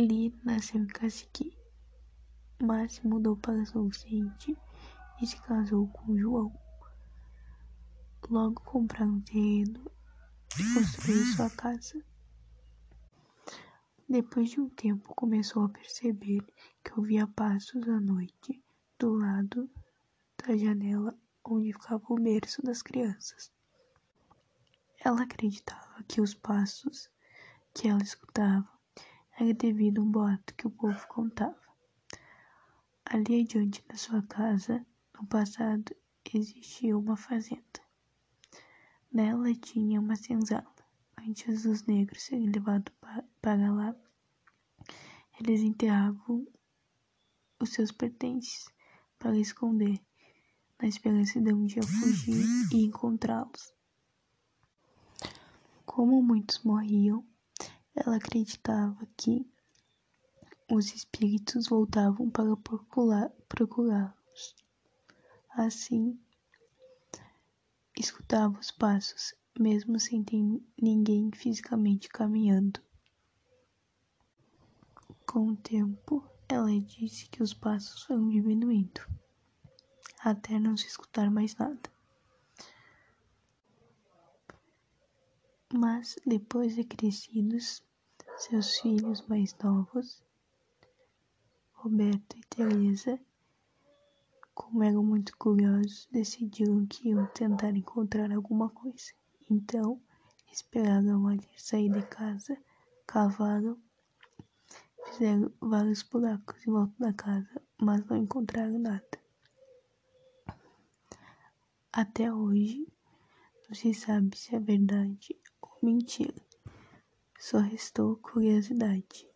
Lee nasceu em Cacique, mas se mudou para São Vicente e se casou com João. Logo compraram um terreno e construiu sua casa. Depois de um tempo, começou a perceber que ouvia passos à noite do lado da janela onde ficava o berço das crianças. Ela acreditava que os passos que ela escutava era devido a um boato que o povo contava. Ali adiante da sua casa, no passado, existia uma fazenda. Nela tinha uma senzala. Antes dos negros serem levados para lá, eles enterravam os seus pertences para esconder, na esperança de um dia fugir e encontrá-los. Como muitos morriam, ela acreditava que os espíritos voltavam para procurá-los. Assim, escutava os passos, mesmo sem ter ninguém fisicamente caminhando. Com o tempo, ela disse que os passos foram diminuindo, até não se escutar mais nada. Mas, depois de crescidos, seus filhos mais novos, Roberto e Teresa, como eram muito curiosos, decidiram que iam tentar encontrar alguma coisa. Então, esperaram a sair de casa, cavaram, fizeram vários buracos em volta da casa, mas não encontraram nada. Até hoje, não se sabe se é verdade ou mentira. Só restou curiosidade.